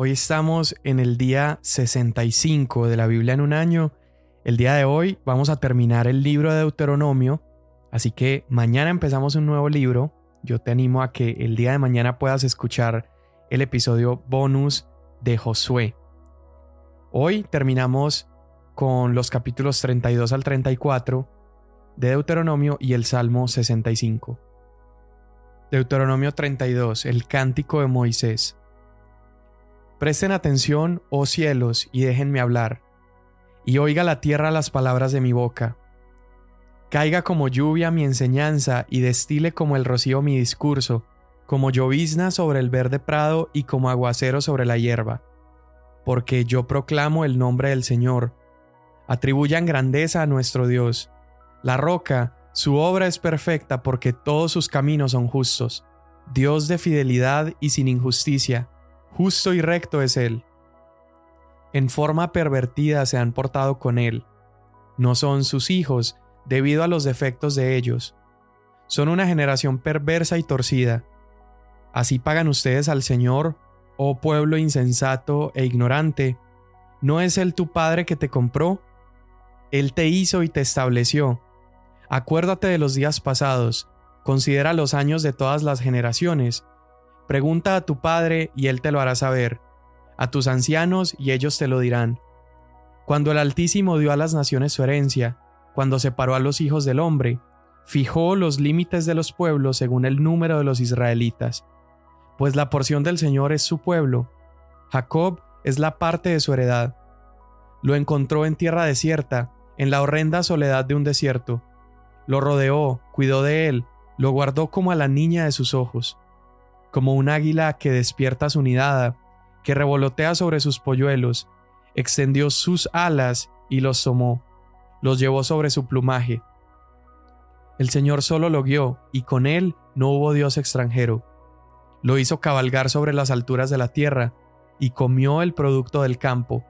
Hoy estamos en el día 65 de la Biblia en un año. El día de hoy vamos a terminar el libro de Deuteronomio, así que mañana empezamos un nuevo libro. Yo te animo a que el día de mañana puedas escuchar el episodio bonus de Josué. Hoy terminamos con los capítulos 32 al 34 de Deuteronomio y el Salmo 65. Deuteronomio 32, el cántico de Moisés. Presten atención, oh cielos, y déjenme hablar, y oiga la tierra las palabras de mi boca. Caiga como lluvia mi enseñanza, y destile como el rocío mi discurso, como llovizna sobre el verde prado y como aguacero sobre la hierba. Porque yo proclamo el nombre del Señor. Atribuyan grandeza a nuestro Dios. La roca, su obra es perfecta porque todos sus caminos son justos. Dios de fidelidad y sin injusticia Justo y recto es Él. En forma pervertida se han portado con Él. No son sus hijos debido a los defectos de ellos. Son una generación perversa y torcida. Así pagan ustedes al Señor, oh pueblo insensato e ignorante. ¿No es Él tu Padre que te compró? Él te hizo y te estableció. Acuérdate de los días pasados, considera los años de todas las generaciones, Pregunta a tu padre y él te lo hará saber, a tus ancianos y ellos te lo dirán. Cuando el Altísimo dio a las naciones su herencia, cuando separó a los hijos del hombre, fijó los límites de los pueblos según el número de los israelitas, pues la porción del Señor es su pueblo, Jacob es la parte de su heredad. Lo encontró en tierra desierta, en la horrenda soledad de un desierto. Lo rodeó, cuidó de él, lo guardó como a la niña de sus ojos como un águila que despierta su nidada, que revolotea sobre sus polluelos, extendió sus alas y los tomó, los llevó sobre su plumaje. El Señor solo lo guió, y con él no hubo Dios extranjero. Lo hizo cabalgar sobre las alturas de la tierra, y comió el producto del campo.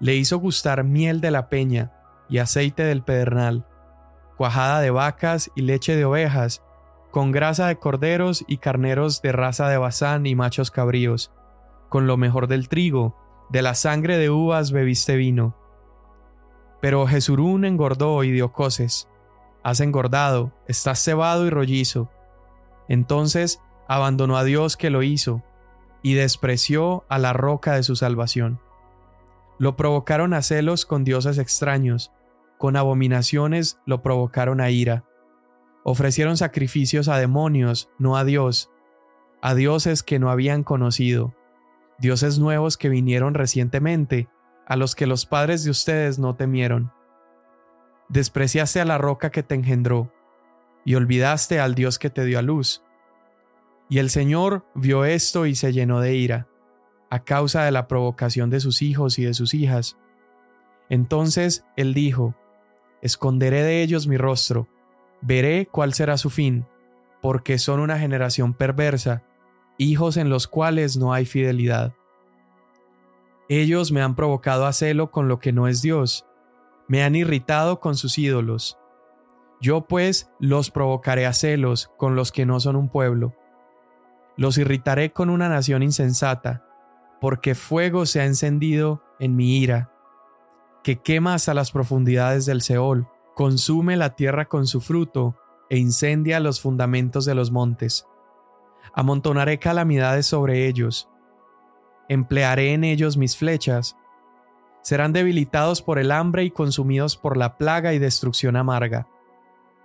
Le hizo gustar miel de la peña, y aceite del pedernal, cuajada de vacas y leche de ovejas, con grasa de corderos y carneros de raza de Bazán y machos cabríos, con lo mejor del trigo, de la sangre de uvas bebiste vino. Pero Jesurún engordó y dio coces. Has engordado, estás cebado y rollizo. Entonces abandonó a Dios que lo hizo, y despreció a la roca de su salvación. Lo provocaron a celos con dioses extraños, con abominaciones lo provocaron a ira Ofrecieron sacrificios a demonios, no a Dios, a dioses que no habían conocido, dioses nuevos que vinieron recientemente, a los que los padres de ustedes no temieron. Despreciaste a la roca que te engendró, y olvidaste al Dios que te dio a luz. Y el Señor vio esto y se llenó de ira, a causa de la provocación de sus hijos y de sus hijas. Entonces él dijo, Esconderé de ellos mi rostro, Veré cuál será su fin, porque son una generación perversa, hijos en los cuales no hay fidelidad. Ellos me han provocado a celo con lo que no es Dios, me han irritado con sus ídolos. Yo pues los provocaré a celos con los que no son un pueblo. Los irritaré con una nación insensata, porque fuego se ha encendido en mi ira, que quema hasta las profundidades del Seol consume la tierra con su fruto e incendia los fundamentos de los montes. Amontonaré calamidades sobre ellos, emplearé en ellos mis flechas, serán debilitados por el hambre y consumidos por la plaga y destrucción amarga.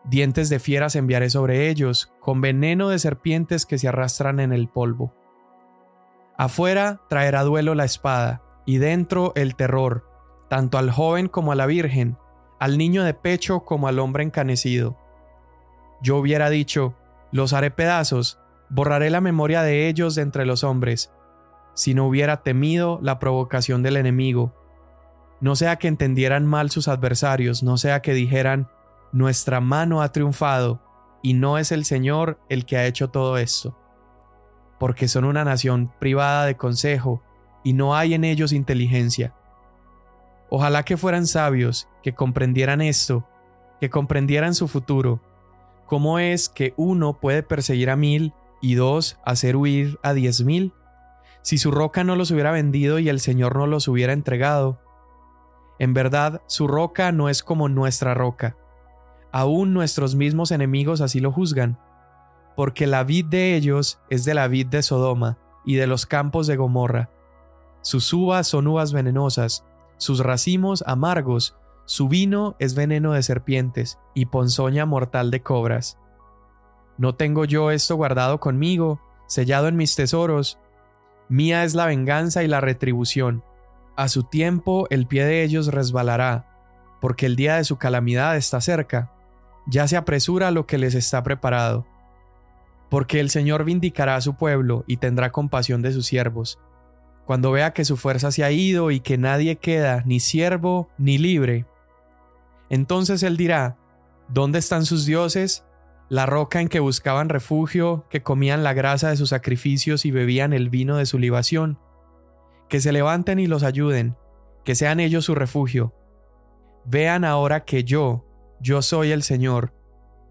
Dientes de fieras enviaré sobre ellos, con veneno de serpientes que se arrastran en el polvo. Afuera traerá duelo la espada, y dentro el terror, tanto al joven como a la virgen, al niño de pecho como al hombre encanecido. Yo hubiera dicho, los haré pedazos, borraré la memoria de ellos de entre los hombres, si no hubiera temido la provocación del enemigo. No sea que entendieran mal sus adversarios, no sea que dijeran, nuestra mano ha triunfado, y no es el Señor el que ha hecho todo esto. Porque son una nación privada de consejo, y no hay en ellos inteligencia. Ojalá que fueran sabios, que comprendieran esto, que comprendieran su futuro. ¿Cómo es que uno puede perseguir a mil y dos hacer huir a diez mil? si su roca no los hubiera vendido y el Señor no los hubiera entregado. En verdad, su roca no es como nuestra roca. Aún nuestros mismos enemigos así lo juzgan, porque la vid de ellos es de la vid de Sodoma y de los campos de Gomorra. Sus uvas son uvas venenosas, sus racimos amargos, su vino es veneno de serpientes y ponzoña mortal de cobras. ¿No tengo yo esto guardado conmigo, sellado en mis tesoros? Mía es la venganza y la retribución. A su tiempo el pie de ellos resbalará, porque el día de su calamidad está cerca. Ya se apresura lo que les está preparado. Porque el Señor vindicará a su pueblo y tendrá compasión de sus siervos. Cuando vea que su fuerza se ha ido y que nadie queda, ni siervo ni libre, entonces él dirá, ¿Dónde están sus dioses? La roca en que buscaban refugio, que comían la grasa de sus sacrificios y bebían el vino de su libación. Que se levanten y los ayuden, que sean ellos su refugio. Vean ahora que yo, yo soy el Señor,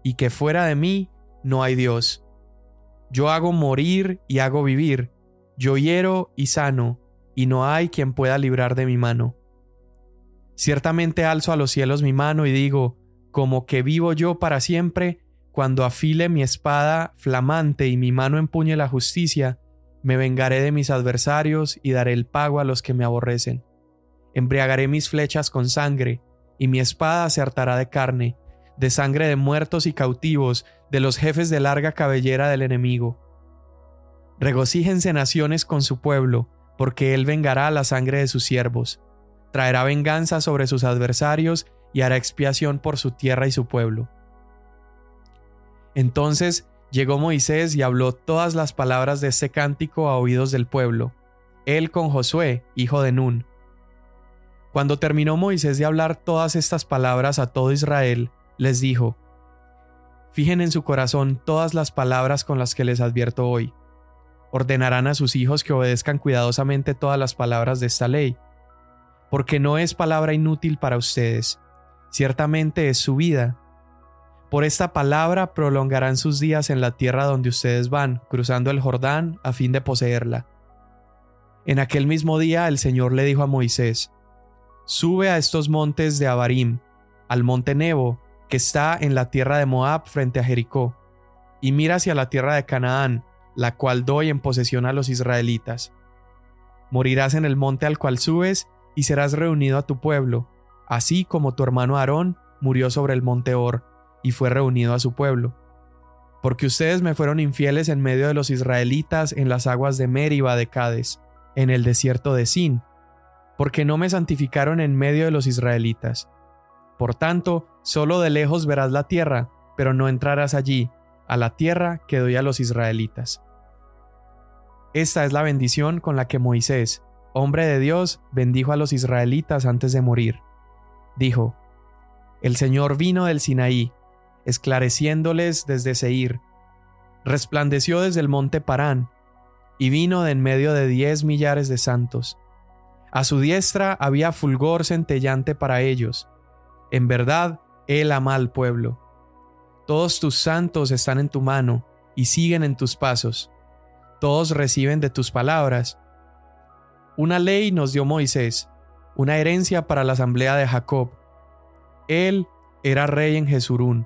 y que fuera de mí no hay Dios. Yo hago morir y hago vivir, yo hiero y sano, y no hay quien pueda librar de mi mano. Ciertamente alzo a los cielos mi mano y digo, como que vivo yo para siempre, cuando afile mi espada flamante y mi mano empuñe la justicia, me vengaré de mis adversarios y daré el pago a los que me aborrecen. Embriagaré mis flechas con sangre, y mi espada se hartará de carne, de sangre de muertos y cautivos, de los jefes de larga cabellera del enemigo. Regocíjense naciones con su pueblo, porque él vengará la sangre de sus siervos traerá venganza sobre sus adversarios y hará expiación por su tierra y su pueblo. Entonces llegó Moisés y habló todas las palabras de este cántico a oídos del pueblo, él con Josué, hijo de Nun. Cuando terminó Moisés de hablar todas estas palabras a todo Israel, les dijo, Fijen en su corazón todas las palabras con las que les advierto hoy. Ordenarán a sus hijos que obedezcan cuidadosamente todas las palabras de esta ley porque no es palabra inútil para ustedes, ciertamente es su vida. Por esta palabra prolongarán sus días en la tierra donde ustedes van, cruzando el Jordán a fin de poseerla. En aquel mismo día el Señor le dijo a Moisés, Sube a estos montes de Abarim, al monte Nebo, que está en la tierra de Moab frente a Jericó, y mira hacia la tierra de Canaán, la cual doy en posesión a los israelitas. Morirás en el monte al cual subes, y serás reunido a tu pueblo, así como tu hermano Aarón murió sobre el monte Or, y fue reunido a su pueblo. Porque ustedes me fueron infieles en medio de los israelitas en las aguas de Meriba de Cades, en el desierto de Sin, porque no me santificaron en medio de los israelitas. Por tanto, solo de lejos verás la tierra, pero no entrarás allí, a la tierra que doy a los israelitas. Esta es la bendición con la que Moisés, hombre de Dios, bendijo a los israelitas antes de morir. Dijo, El Señor vino del Sinaí, esclareciéndoles desde Seir, resplandeció desde el monte Parán, y vino de en medio de diez millares de santos. A su diestra había fulgor centellante para ellos. En verdad, Él ama al pueblo. Todos tus santos están en tu mano y siguen en tus pasos. Todos reciben de tus palabras una ley nos dio Moisés, una herencia para la asamblea de Jacob. Él era rey en Jesurún,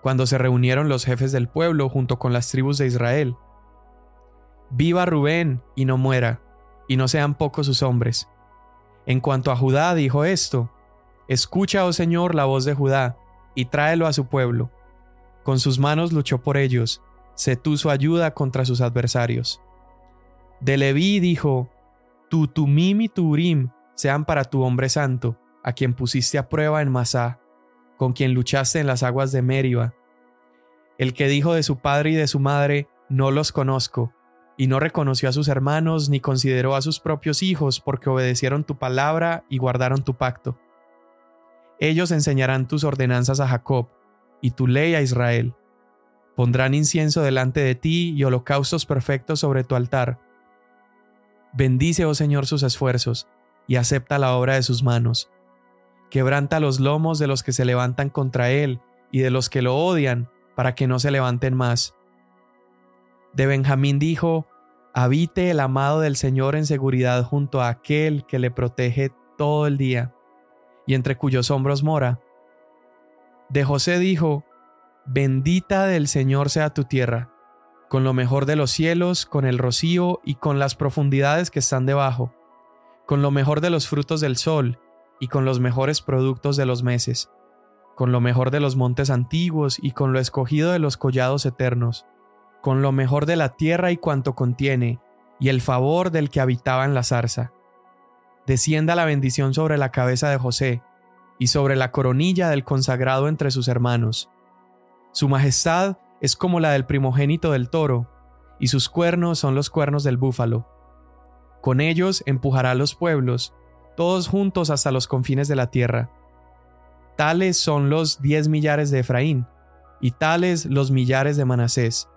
cuando se reunieron los jefes del pueblo junto con las tribus de Israel. Viva Rubén y no muera, y no sean pocos sus hombres. En cuanto a Judá dijo esto, Escucha, oh Señor, la voz de Judá, y tráelo a su pueblo. Con sus manos luchó por ellos, su ayuda contra sus adversarios. De Leví dijo, tu Tumim y tu Urim sean para tu hombre santo, a quien pusiste a prueba en Masá, con quien luchaste en las aguas de Meriba. El que dijo de su padre y de su madre, no los conozco, y no reconoció a sus hermanos ni consideró a sus propios hijos porque obedecieron tu palabra y guardaron tu pacto. Ellos enseñarán tus ordenanzas a Jacob y tu ley a Israel. Pondrán incienso delante de ti y holocaustos perfectos sobre tu altar Bendice, oh Señor, sus esfuerzos, y acepta la obra de sus manos. Quebranta los lomos de los que se levantan contra él y de los que lo odian, para que no se levanten más. De Benjamín dijo, Habite el amado del Señor en seguridad junto a aquel que le protege todo el día y entre cuyos hombros mora. De José dijo, Bendita del Señor sea tu tierra, con lo mejor de los cielos, con el rocío y con las profundidades que están debajo, con lo mejor de los frutos del sol y con los mejores productos de los meses, con lo mejor de los montes antiguos y con lo escogido de los collados eternos, con lo mejor de la tierra y cuanto contiene, y el favor del que habitaba en la zarza descienda la bendición sobre la cabeza de José y sobre la coronilla del consagrado entre sus hermanos. Su majestad es como la del primogénito del toro, y sus cuernos son los cuernos del búfalo. Con ellos empujará a los pueblos, todos juntos hasta los confines de la tierra. Tales son los diez millares de Efraín, y tales los millares de Manasés.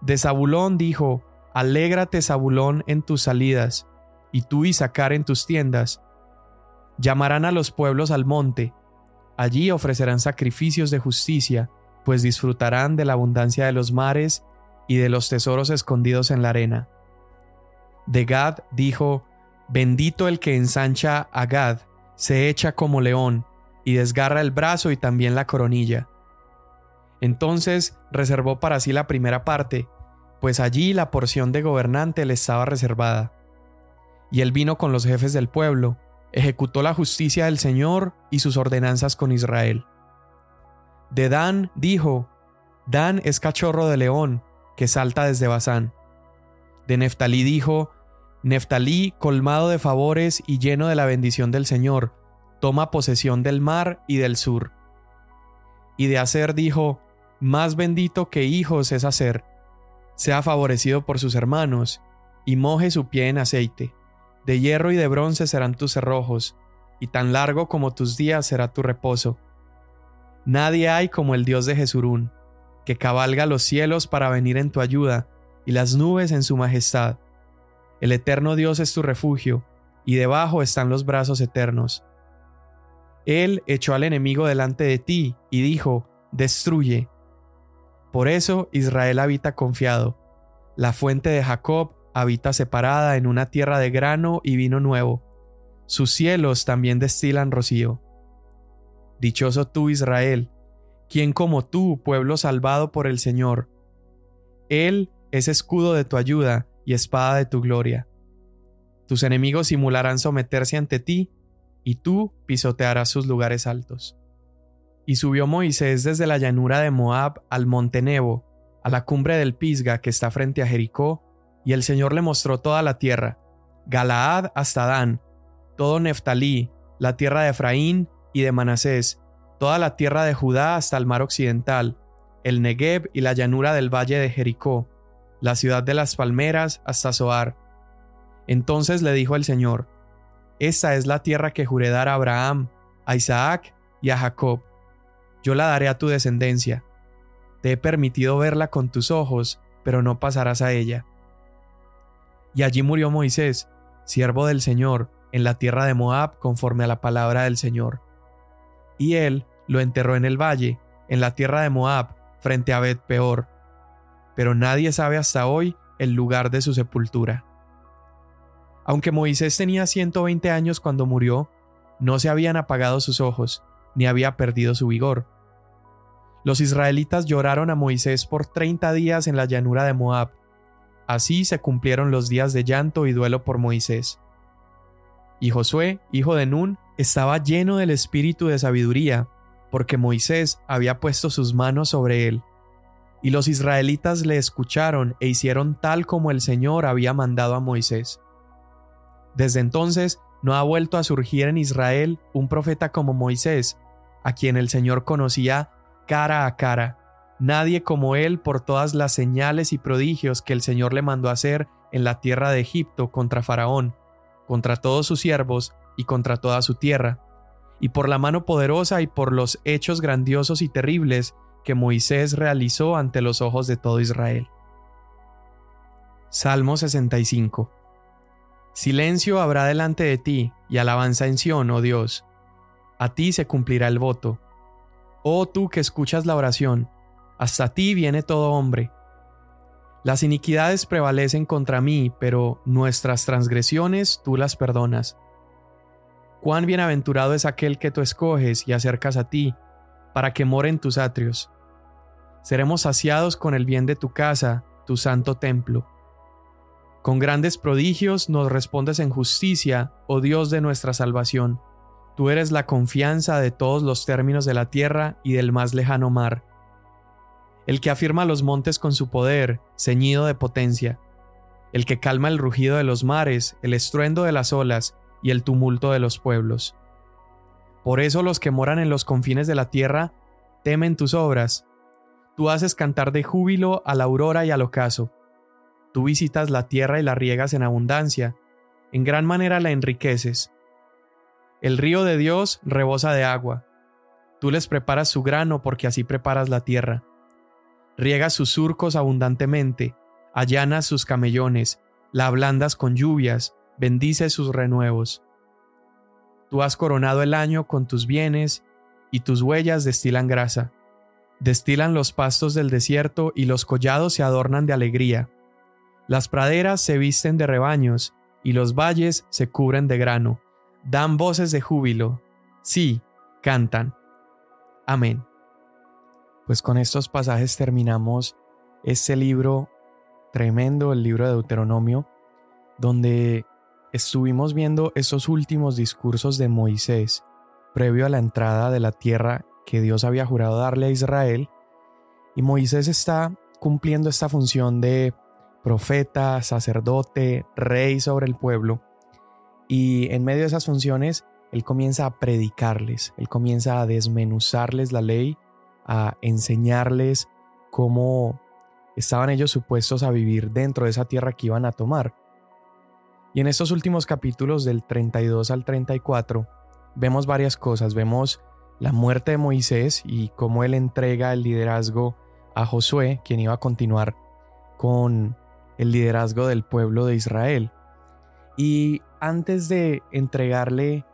De Zabulón dijo, Alégrate Zabulón en tus salidas, y tú y sacar en tus tiendas. Llamarán a los pueblos al monte, allí ofrecerán sacrificios de justicia, pues disfrutarán de la abundancia de los mares y de los tesoros escondidos en la arena. De Gad dijo, Bendito el que ensancha a Gad, se echa como león, y desgarra el brazo y también la coronilla. Entonces reservó para sí la primera parte, pues allí la porción de gobernante le estaba reservada y él vino con los jefes del pueblo, ejecutó la justicia del Señor y sus ordenanzas con Israel. De Dan dijo, Dan es cachorro de león, que salta desde Bazán. De Neftalí dijo, Neftalí, colmado de favores y lleno de la bendición del Señor, toma posesión del mar y del sur. Y de Aser dijo, Más bendito que hijos es Aser, sea favorecido por sus hermanos, y moje su pie en aceite. De hierro y de bronce serán tus cerrojos, y tan largo como tus días será tu reposo. Nadie hay como el Dios de Jesurún, que cabalga los cielos para venir en tu ayuda, y las nubes en su majestad. El eterno Dios es tu refugio, y debajo están los brazos eternos. Él echó al enemigo delante de ti, y dijo, Destruye. Por eso Israel habita confiado. La fuente de Jacob habita separada en una tierra de grano y vino nuevo. Sus cielos también destilan rocío. Dichoso tú, Israel, quien como tú, pueblo salvado por el Señor. Él es escudo de tu ayuda y espada de tu gloria. Tus enemigos simularán someterse ante ti, y tú pisotearás sus lugares altos. Y subió Moisés desde la llanura de Moab al monte Nebo, a la cumbre del Pisga que está frente a Jericó, y el Señor le mostró toda la tierra, Galaad hasta Dan, todo Neftalí, la tierra de Efraín y de Manasés, toda la tierra de Judá hasta el mar occidental, el Negev y la llanura del valle de Jericó, la ciudad de las palmeras hasta Zoar. Entonces le dijo el Señor, Esta es la tierra que juré dar a Abraham, a Isaac y a Jacob. Yo la daré a tu descendencia. Te he permitido verla con tus ojos, pero no pasarás a ella. Y allí murió Moisés, siervo del Señor, en la tierra de Moab conforme a la palabra del Señor. Y él lo enterró en el valle, en la tierra de Moab, frente a Bet Peor. Pero nadie sabe hasta hoy el lugar de su sepultura. Aunque Moisés tenía 120 años cuando murió, no se habían apagado sus ojos, ni había perdido su vigor. Los israelitas lloraron a Moisés por 30 días en la llanura de Moab, Así se cumplieron los días de llanto y duelo por Moisés. Y Josué, hijo de Nun, estaba lleno del espíritu de sabiduría, porque Moisés había puesto sus manos sobre él. Y los israelitas le escucharon e hicieron tal como el Señor había mandado a Moisés. Desde entonces no ha vuelto a surgir en Israel un profeta como Moisés, a quien el Señor conocía cara a cara nadie como él por todas las señales y prodigios que el Señor le mandó hacer en la tierra de Egipto contra Faraón, contra todos sus siervos y contra toda su tierra, y por la mano poderosa y por los hechos grandiosos y terribles que Moisés realizó ante los ojos de todo Israel. Salmo 65 Silencio habrá delante de ti y alabanza en Sión, oh Dios. A ti se cumplirá el voto. Oh tú que escuchas la oración, hasta ti viene todo hombre. Las iniquidades prevalecen contra mí, pero nuestras transgresiones tú las perdonas. Cuán bienaventurado es aquel que tú escoges y acercas a ti, para que more en tus atrios. Seremos saciados con el bien de tu casa, tu santo templo. Con grandes prodigios nos respondes en justicia, oh Dios de nuestra salvación. Tú eres la confianza de todos los términos de la tierra y del más lejano mar. El que afirma los montes con su poder, ceñido de potencia. El que calma el rugido de los mares, el estruendo de las olas y el tumulto de los pueblos. Por eso los que moran en los confines de la tierra temen tus obras. Tú haces cantar de júbilo a la aurora y al ocaso. Tú visitas la tierra y la riegas en abundancia, en gran manera la enriqueces. El río de Dios rebosa de agua. Tú les preparas su grano porque así preparas la tierra. Riegas sus surcos abundantemente, allanas sus camellones, la ablandas con lluvias, bendices sus renuevos. Tú has coronado el año con tus bienes, y tus huellas destilan grasa. Destilan los pastos del desierto y los collados se adornan de alegría. Las praderas se visten de rebaños, y los valles se cubren de grano. Dan voces de júbilo. Sí, cantan. Amén. Pues con estos pasajes terminamos este libro tremendo, el libro de Deuteronomio, donde estuvimos viendo esos últimos discursos de Moisés previo a la entrada de la tierra que Dios había jurado darle a Israel. Y Moisés está cumpliendo esta función de profeta, sacerdote, rey sobre el pueblo. Y en medio de esas funciones, él comienza a predicarles, él comienza a desmenuzarles la ley, a enseñarles cómo estaban ellos supuestos a vivir dentro de esa tierra que iban a tomar. Y en estos últimos capítulos del 32 al 34 vemos varias cosas. Vemos la muerte de Moisés y cómo él entrega el liderazgo a Josué, quien iba a continuar con el liderazgo del pueblo de Israel. Y antes de entregarle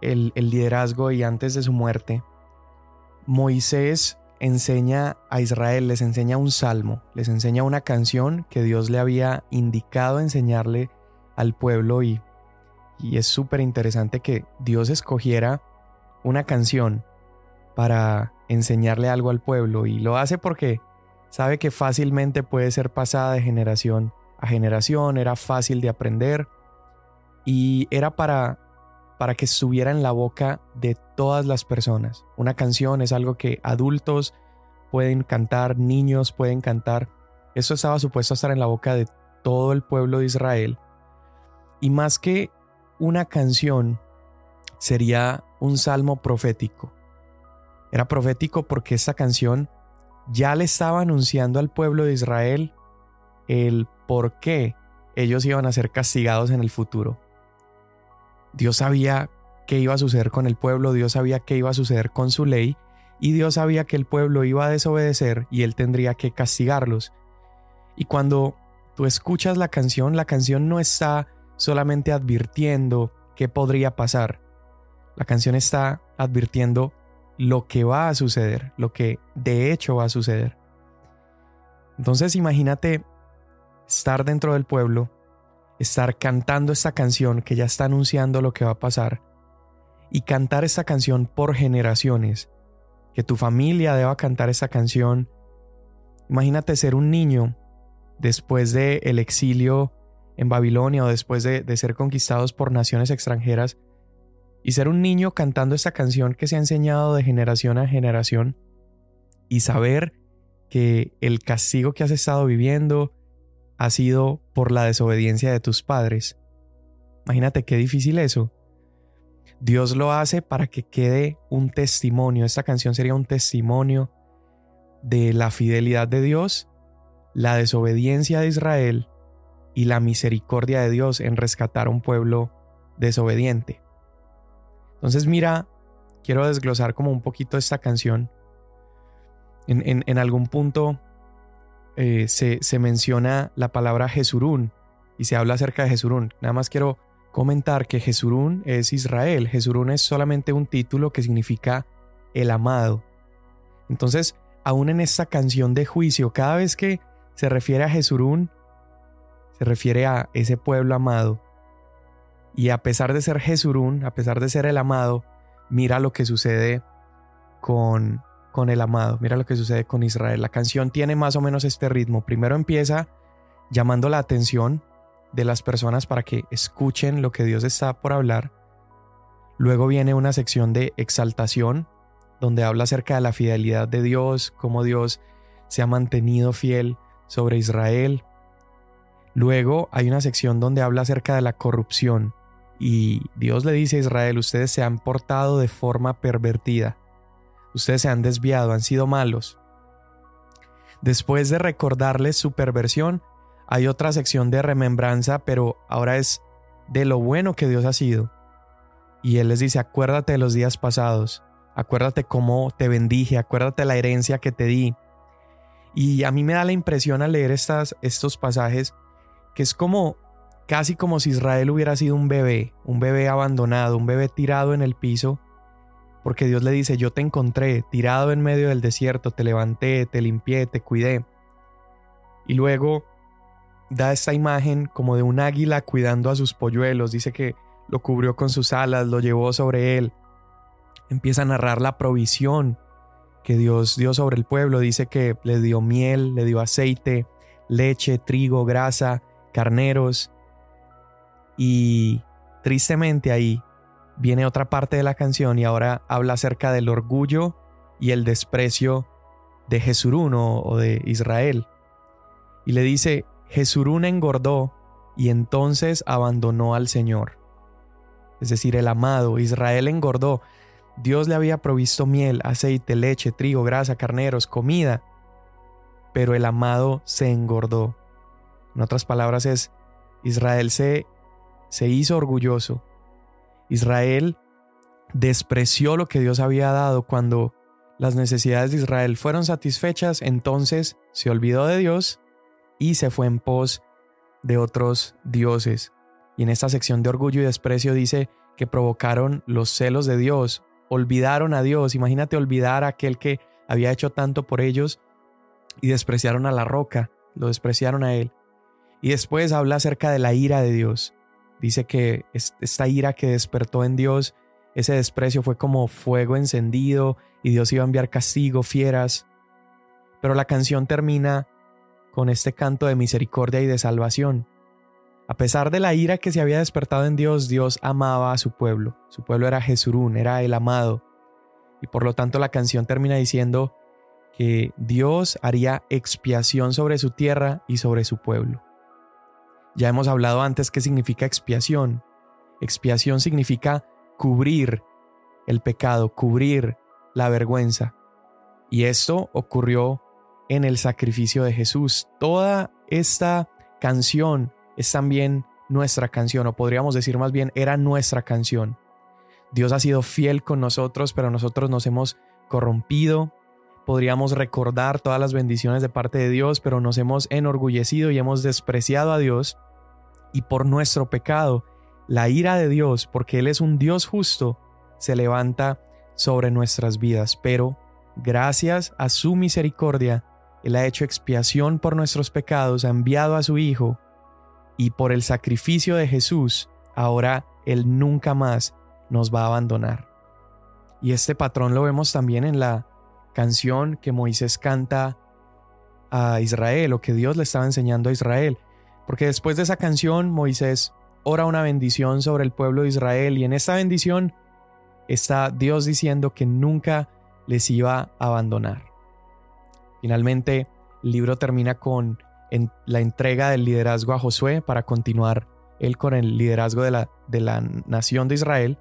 el, el liderazgo y antes de su muerte, Moisés enseña a Israel, les enseña un salmo, les enseña una canción que Dios le había indicado enseñarle al pueblo y, y es súper interesante que Dios escogiera una canción para enseñarle algo al pueblo y lo hace porque sabe que fácilmente puede ser pasada de generación a generación, era fácil de aprender y era para para que estuviera en la boca de todas las personas. Una canción es algo que adultos pueden cantar, niños pueden cantar. Eso estaba supuesto a estar en la boca de todo el pueblo de Israel y más que una canción, sería un salmo profético. Era profético porque esta canción ya le estaba anunciando al pueblo de Israel el por qué ellos iban a ser castigados en el futuro. Dios sabía qué iba a suceder con el pueblo, Dios sabía qué iba a suceder con su ley, y Dios sabía que el pueblo iba a desobedecer y él tendría que castigarlos. Y cuando tú escuchas la canción, la canción no está solamente advirtiendo qué podría pasar. La canción está advirtiendo lo que va a suceder, lo que de hecho va a suceder. Entonces imagínate estar dentro del pueblo, estar cantando esta canción que ya está anunciando lo que va a pasar, y cantar esta canción por generaciones, que tu familia deba cantar esta canción. Imagínate ser un niño después del el exilio en Babilonia o después de, ser conquistados por naciones extranjeras y ser un niño cantando esta canción que se ha enseñado de generación a generación y saber que el castigo que has estado viviendo ha sido por la desobediencia de tus padres. Imagínate qué difícil eso. Dios lo hace para que quede un testimonio. Esta canción sería un testimonio de la fidelidad de Dios, la desobediencia de Israel y la misericordia de Dios en rescatar a un pueblo desobediente. Entonces mira, quiero desglosar como un poquito esta canción. En, algún punto eh, se, se, menciona la palabra Jesurún y se habla acerca de Jesurún. Nada más quiero comentar que Jesurún es Israel. Jesurún es solamente un título que significa el amado. Entonces, aún en esta canción de juicio, cada vez que se refiere a Jesurún, se refiere a ese pueblo amado. Y a pesar de ser Jesurún, a pesar de ser el amado, mira lo que sucede con, con el amado, mira lo que sucede con Israel. La canción tiene más o menos este ritmo. Primero empieza llamando la atención de las personas para que escuchen lo que Dios está por hablar. Luego viene una sección de exaltación, donde habla acerca de la fidelidad de Dios, cómo Dios se ha mantenido fiel sobre Israel. Luego hay una sección donde habla acerca de la corrupción y Dios le dice a Israel, ustedes se han portado de forma pervertida, ustedes se han desviado, han sido malos. Después de recordarles su perversión, hay otra sección de remembranza, pero ahora es de lo bueno que Dios ha sido. Y Él les dice, acuérdate de los días pasados, acuérdate cómo te bendije, acuérdate la herencia que te di. Y a mí me da la impresión al leer estas, estos pasajes que es como casi como si Israel hubiera sido un bebé, un bebé abandonado, un bebé tirado en el piso, porque Dios le dice, yo te encontré tirado en medio del desierto, te levanté, te limpié, te cuidé. Y luego da esta imagen como de un águila cuidando a sus polluelos, dice que lo cubrió con sus alas, lo llevó sobre él. Empieza a narrar la provisión que Dios dio sobre el pueblo, dice que le dio miel, le dio aceite, leche, trigo, grasa, carneros. Y tristemente ahí viene otra parte de la canción y ahora habla acerca del orgullo y el desprecio de Jesurún o de Israel. Y le dice, Jesurún engordó y entonces abandonó al Señor. Es decir, el amado Israel engordó. Dios le había provisto miel, aceite, leche, trigo, grasa, carneros, comida, pero el amado se engordó. En otras palabras es, Israel se, se hizo orgulloso. Israel despreció lo que Dios había dado cuando las necesidades de Israel fueron satisfechas, entonces se olvidó de Dios y se fue en pos de otros dioses. Y en esta sección de orgullo y desprecio dice que provocaron los celos de Dios, olvidaron a Dios, imagínate olvidar a aquel que había hecho tanto por ellos y despreciaron a la roca, lo despreciaron a él. Y después habla acerca de la ira de Dios. Dice que esta ira que despertó en Dios, ese desprecio fue como fuego encendido y Dios iba a enviar castigo, fieras. Pero la canción termina con este canto de misericordia y de salvación. A pesar de la ira que se había despertado en Dios, Dios amaba a su pueblo. Su pueblo era Jesurún, era el amado. Y por lo tanto la canción termina diciendo que Dios haría expiación sobre su tierra y sobre su pueblo. Ya hemos hablado antes qué significa expiación. Expiación significa cubrir el pecado, cubrir la vergüenza. Y esto ocurrió en el sacrificio de Jesús. Toda esta canción es también nuestra canción, o podríamos decir más bien, era nuestra canción. Dios ha sido fiel con nosotros, pero nosotros nos hemos corrompido. Podríamos recordar todas las bendiciones de parte de Dios, pero nos hemos enorgullecido y hemos despreciado a Dios. Y por nuestro pecado, la ira de Dios, porque Él es un Dios justo, se levanta sobre nuestras vidas. Pero gracias a su misericordia, él ha hecho expiación por nuestros pecados, ha enviado a su Hijo, y por el sacrificio de Jesús, ahora Él nunca más nos va a abandonar. Y este patrón lo vemos también en la canción que Moisés canta a Israel, o que Dios le estaba enseñando a Israel. Porque después de esa canción, Moisés ora una bendición sobre el pueblo de Israel, y en esta bendición está Dios diciendo que nunca les iba a abandonar. Finalmente, el libro termina con la entrega del liderazgo a Josué para continuar él con el liderazgo de la, de la nación de Israel.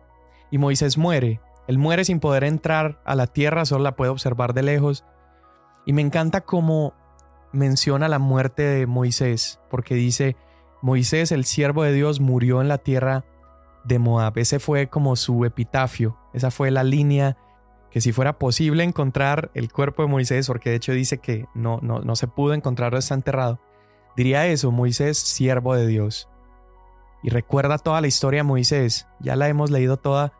Y Moisés muere. Él muere sin poder entrar a la tierra, solo la puede observar de lejos. Y me encanta cómo menciona la muerte de Moisés, porque dice, Moisés, el siervo de Dios, murió en la tierra de Moab. Ese fue como su epitafio, esa fue la línea que si fuera posible encontrar el cuerpo de Moisés, porque de hecho dice que no, no, no se pudo encontrarlo, está enterrado, diría eso, Moisés, siervo de Dios. Y recuerda toda la historia de Moisés, ya la hemos leído toda.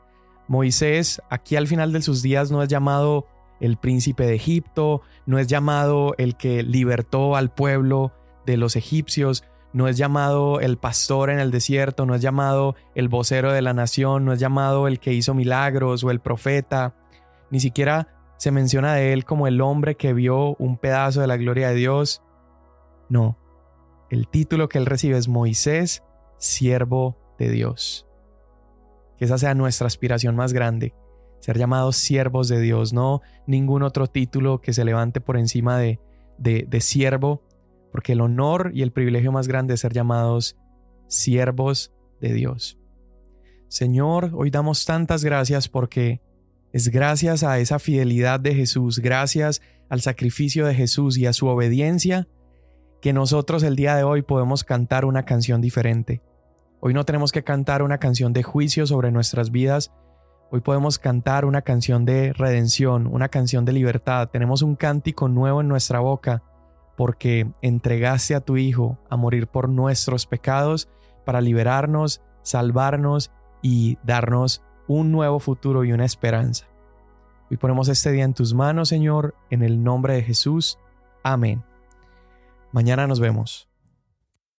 Moisés, aquí al final de sus días, no es llamado el príncipe de Egipto, no es llamado el que libertó al pueblo de los egipcios, no es llamado el pastor en el desierto, no es llamado el vocero de la nación, no es llamado el que hizo milagros o el profeta, ni siquiera se menciona de él como el hombre que vio un pedazo de la gloria de Dios. No, el título que él recibe es Moisés, siervo de Dios. Que esa sea nuestra aspiración más grande, ser llamados siervos de Dios, no ningún otro título que se levante por encima de, de, siervo, porque el honor y el privilegio más grande es ser llamados siervos de Dios. Señor, hoy damos tantas gracias porque es gracias a esa fidelidad de Jesús, gracias al sacrificio de Jesús y a su obediencia, que nosotros el día de hoy podemos cantar una canción diferente. Hoy no tenemos que cantar una canción de juicio sobre nuestras vidas, hoy podemos cantar una canción de redención, una canción de libertad. Tenemos un cántico nuevo en nuestra boca porque entregaste a tu Hijo a morir por nuestros pecados para liberarnos, salvarnos y darnos un nuevo futuro y una esperanza. Y ponemos este día en tus manos, Señor, en el nombre de Jesús. Amén. Mañana nos vemos.